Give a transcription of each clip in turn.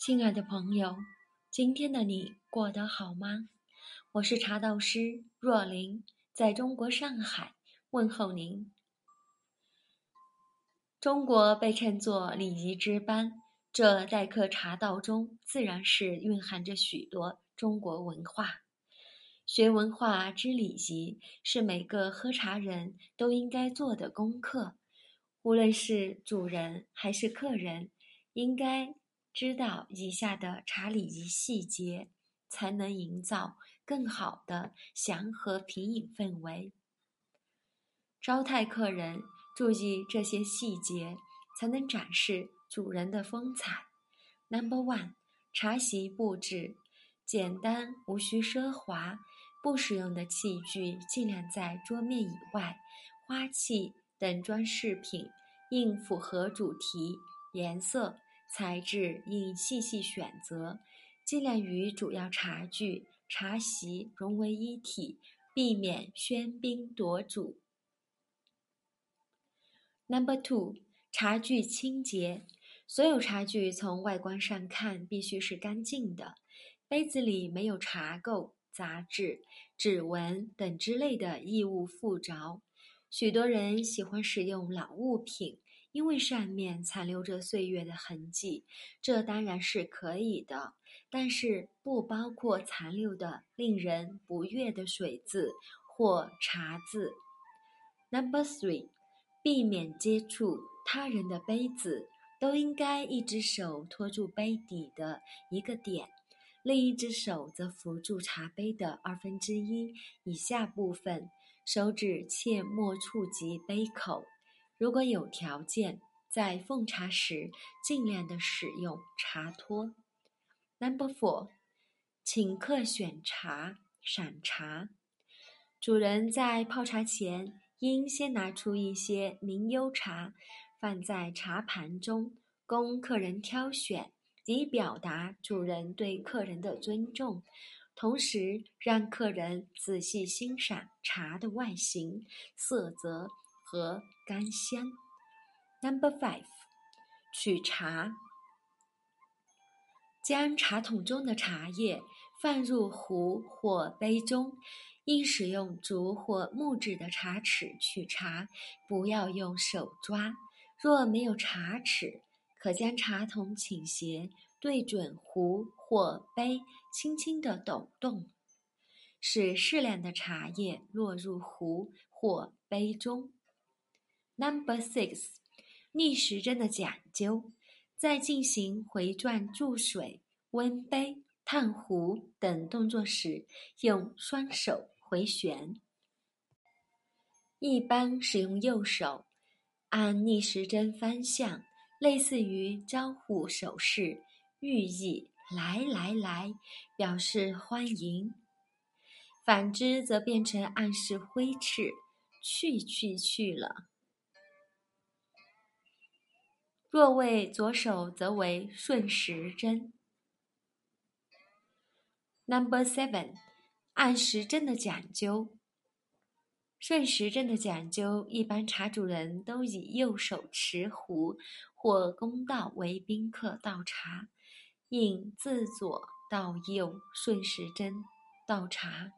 亲爱的朋友，今天的你过得好吗？我是茶道师若琳，在中国上海问候您。中国被称作礼仪之邦，这待客茶道中自然是蕴含着许多中国文化。学文化知礼仪，是每个喝茶人都应该做的功课。无论是主人还是客人，应该知道以下的茶礼仪细节，才能营造更好的祥和品饮氛围。招待客人，注意这些细节，才能展示主人的风采。Number one，茶席布置简单，无需奢华。不使用的器具尽量在桌面以外，花器等装饰品应符合主题，颜色、材质应细细选择，尽量与主要茶具、茶席融为一体，避免喧宾夺主。Number two，茶具清洁，所有茶具从外观上看必须是干净的，杯子里没有茶垢。杂质、指纹等之类的异物附着，许多人喜欢使用老物品，因为上面残留着岁月的痕迹，这当然是可以的，但是不包括残留的令人不悦的水渍或茶渍。Number three，避免接触他人的杯子，都应该一只手托住杯底的一个点。另一只手则扶住茶杯的二分之一以下部分，手指切莫触及杯口。如果有条件，在奉茶时尽量的使用茶托。Number four，请客选茶、赏茶。主人在泡茶前，应先拿出一些名优茶，放在茶盘中，供客人挑选。以表达主人对客人的尊重，同时让客人仔细欣赏茶的外形、色泽和干香。Number five，取茶，将茶桶中的茶叶放入壶或杯中，应使用竹或木质的茶匙取茶，不要用手抓。若没有茶匙，可将茶桶倾斜，对准壶或杯，轻轻地抖动，使适量的茶叶落入壶或杯中。Number six，逆时针的讲究，在进行回转注水、温杯、烫壶等动作时，用双手回旋。一般使用右手，按逆时针方向。类似于招呼手势，寓意来来来，表示欢迎；反之则变成暗示挥斥，去去去了。若为左手，则为顺时针。Number seven，按时针的讲究。顺时针的讲究，一般茶主人都以右手持壶或公道为宾客倒茶，应自左到右顺时针倒茶。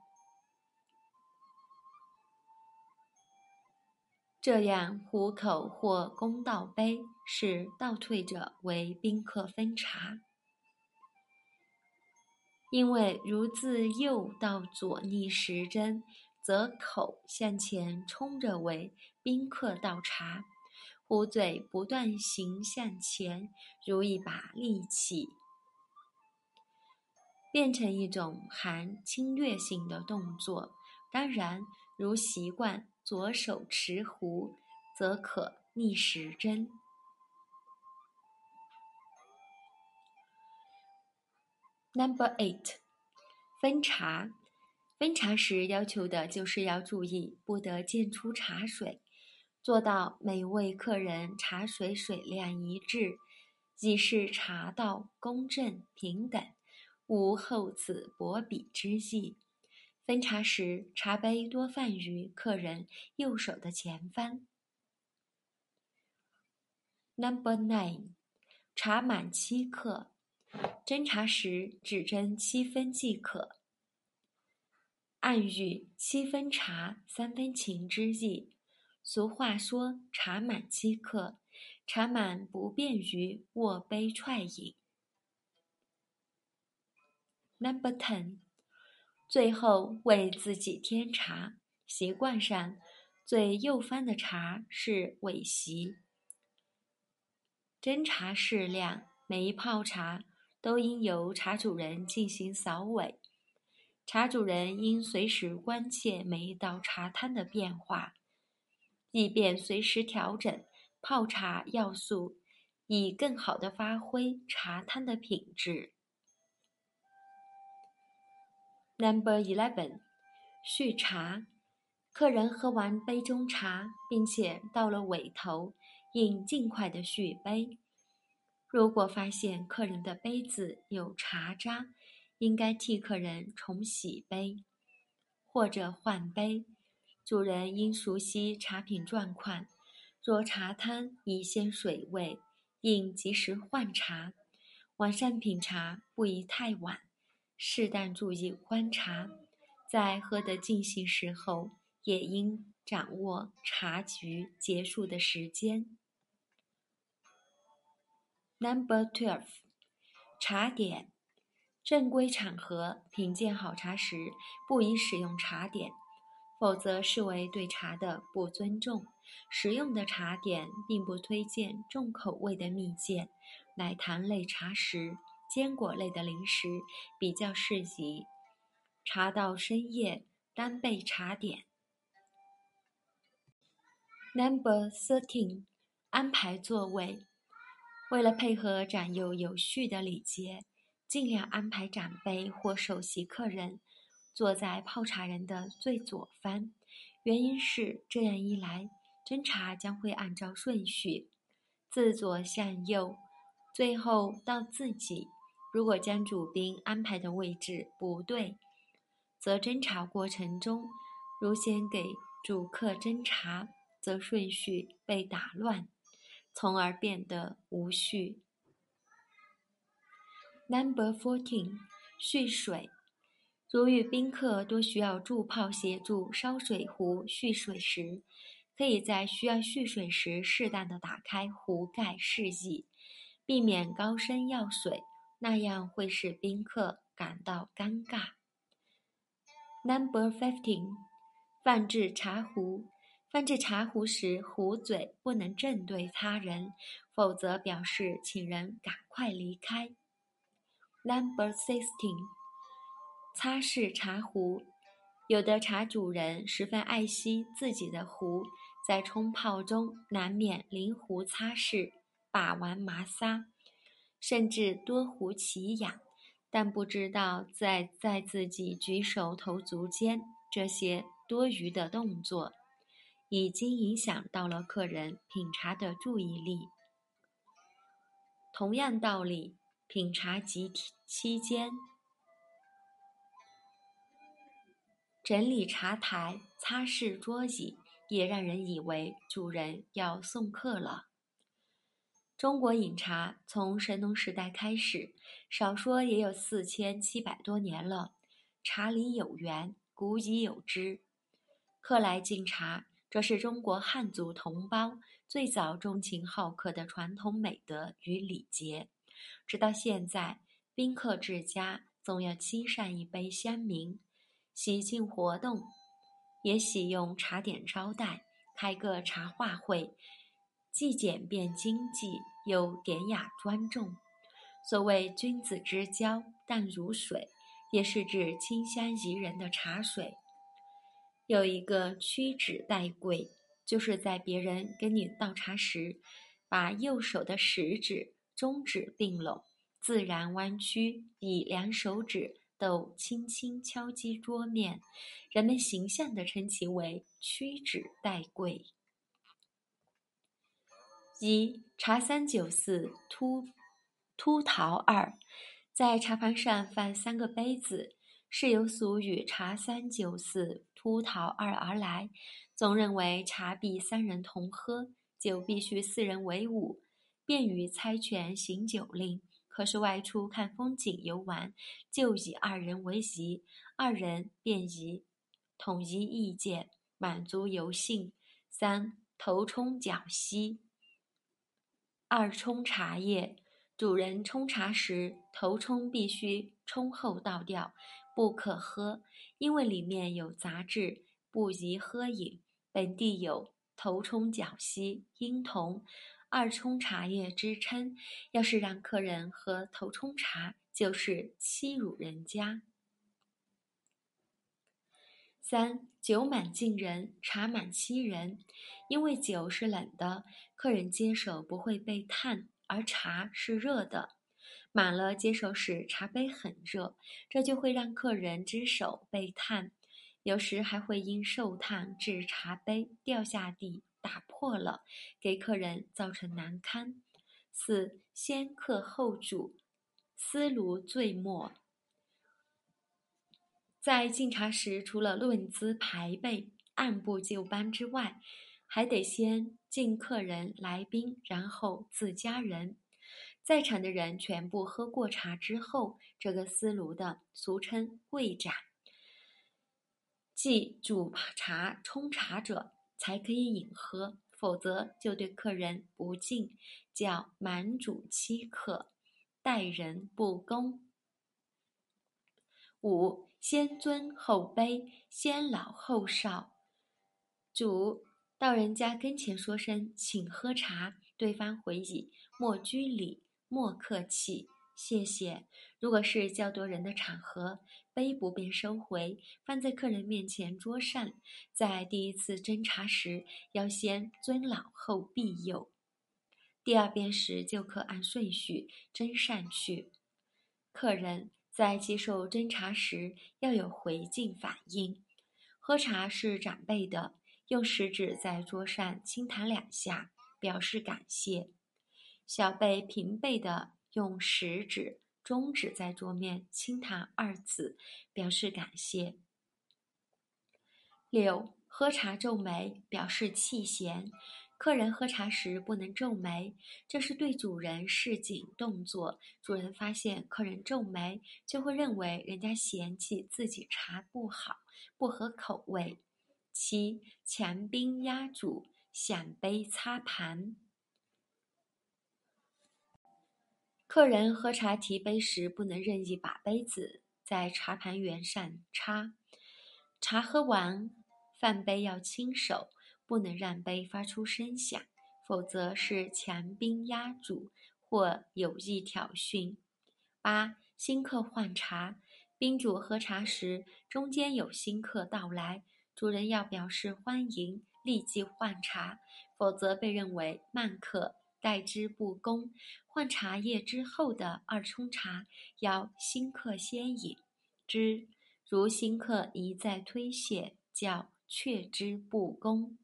这样壶口或公道杯是倒退着为宾客分茶，因为如自右到左逆时针。则口向前冲着为宾客倒茶，壶嘴不断行向前，如一把利器，变成一种含侵略性的动作。当然，如习惯左手持壶，则可逆时针。Number eight，分茶。分茶时要求的就是要注意不得溅出茶水，做到每位客人茶水水量一致，即是茶道公正平等，无厚此薄彼之意。分茶时，茶杯多放于客人右手的前方。Number nine，茶满七克。斟茶时只斟七分即可。暗喻七分茶，三分情之意。俗话说：“茶满七客。”茶满不便于握杯踹饮。Number ten，最后为自己添茶。习惯上，最右方的茶是尾席。斟茶适量，每一泡茶都应由茶主人进行扫尾。茶主人应随时关切每一道茶汤的变化，以便随时调整泡茶要素，以更好的发挥茶汤的品质。Number eleven，续茶。客人喝完杯中茶，并且到了尾头，应尽快的续杯。如果发现客人的杯子有茶渣，应该替客人重洗杯，或者换杯。主人应熟悉茶品状况，若茶汤已先水味，应及时换茶。晚上品茶不宜太晚，适当注意观察，在喝得尽兴时候，也应掌握茶局结束的时间。Number twelve，茶点。正规场合品鉴好茶时，不宜使用茶点，否则视为对茶的不尊重。食用的茶点并不推荐重口味的蜜饯、奶糖类茶食、坚果类的零食，比较适宜。茶到深夜单备茶点。Number thirteen，安排座位。为了配合长幼有序的礼节。尽量安排长辈或首席客人坐在泡茶人的最左方，原因是这样一来，斟茶将会按照顺序自左向右，最后到自己。如果将主宾安排的位置不对，则斟茶过程中如先给主客斟茶，则顺序被打乱，从而变得无序。Number fourteen，蓄水。如遇宾客多需要助泡协助烧水壶蓄水时，可以在需要蓄水时适当的打开壶盖示意，避免高声要水，那样会使宾客感到尴尬。Number fifteen，放置茶壶。放置茶壶时，壶嘴不能正对他人，否则表示请人赶快离开。Number sixteen，擦拭茶壶。有的茶主人十分爱惜自己的壶，在冲泡中难免临壶擦拭、把玩麻撒，甚至多壶起痒。但不知道在在自己举手投足间这些多余的动作，已经影响到了客人品茶的注意力。同样道理。品茶集期间，整理茶台、擦拭桌椅，也让人以为主人要送客了。中国饮茶从神农时代开始，少说也有四千七百多年了。茶里有缘，古已有之。客来敬茶，这是中国汉族同胞最早钟情好客的传统美德与礼节。直到现在，宾客至家总要沏上一杯香茗，喜庆活动也喜用茶点招待，开个茶话会，既简便经济又典雅庄重。所谓君子之交淡如水，也是指清香宜人的茶水。有一个屈指待贵，就是在别人给你倒茶时，把右手的食指。中指并拢，自然弯曲，以两手指都轻轻敲击桌面，人们形象地称其为“屈指待贵”。一茶三酒四秃秃桃二，在茶盘上放三个杯子，是由俗语“茶三酒四秃桃二”而来。总认为茶必三人同喝，酒必须四人为伍。便于猜拳行酒令，可是外出看风景游玩，就以二人为宜，二人便宜，统一意见，满足游兴。三头冲脚息。二冲茶叶，主人冲茶时，头冲必须冲后倒掉，不可喝，因为里面有杂质，不宜喝饮。本地有头冲脚息，婴童。二冲茶叶之称，要是让客人喝头冲茶，就是欺辱人家。三酒满敬人，茶满欺人。因为酒是冷的，客人接手不会被烫，而茶是热的，满了接手时茶杯很热，这就会让客人之手被烫，有时还会因受烫致茶杯掉下地。打破了，给客人造成难堪。四先客后主，思炉最末。在敬茶时，除了论资排辈、按部就班之外，还得先敬客人、来宾，然后自家人。在场的人全部喝过茶之后，这个思路的俗称跪盏，即煮茶冲茶者。才可以饮喝，否则就对客人不敬，叫满主欺客，待人不公。五先尊后卑，先老后少。主到人家跟前说声请喝茶，对方回以莫拘礼，莫客气。谢谢。如果是较多人的场合，杯不便收回，放在客人面前桌上。在第一次斟茶时，要先尊老后庇佑；第二遍时就可按顺序斟上去。客人在接受斟茶时要有回敬反应。喝茶是长辈的，用食指在桌上轻弹两下，表示感谢；小辈平辈的。用食指、中指在桌面轻弹二次，表示感谢。六、喝茶皱眉，表示气闲。客人喝茶时不能皱眉，这是对主人示警动作。主人发现客人皱眉，就会认为人家嫌弃自己茶不好，不合口味。七、强宾压主，响杯擦盘。客人喝茶提杯时，不能任意把杯子在茶盘缘上插。茶喝完，饭杯要轻手，不能让杯发出声响，否则是强宾压主或有意挑衅。八新客换茶，宾主喝茶时，中间有新客到来，主人要表示欢迎，立即换茶，否则被认为慢客。待之不恭，换茶叶之后的二冲茶要新客先饮之，如新客一再推卸，叫却之不恭。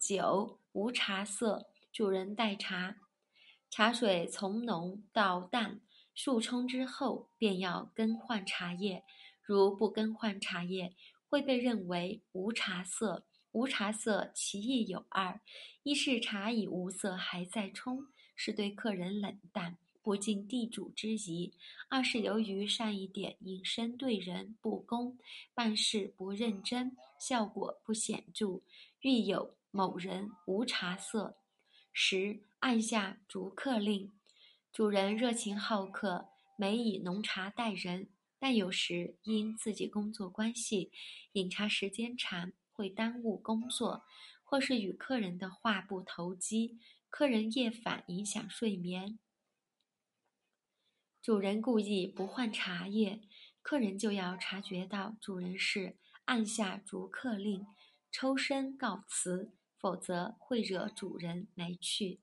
九无茶色，主人待茶，茶水从浓到淡，数冲之后便要更换茶叶，如不更换茶叶，会被认为无茶色。无茶色，其意有二：一是茶已无色还在冲，是对客人冷淡，不尽地主之谊；二是由于善一点引申对人不公，办事不认真，效果不显著，欲有某人无茶色。十按下逐客令，主人热情好客，每以浓茶待人，但有时因自己工作关系，饮茶时间长。会耽误工作，或是与客人的话不投机，客人夜返影响睡眠。主人故意不换茶叶，客人就要察觉到主人是按下逐客令，抽身告辞，否则会惹主人没趣。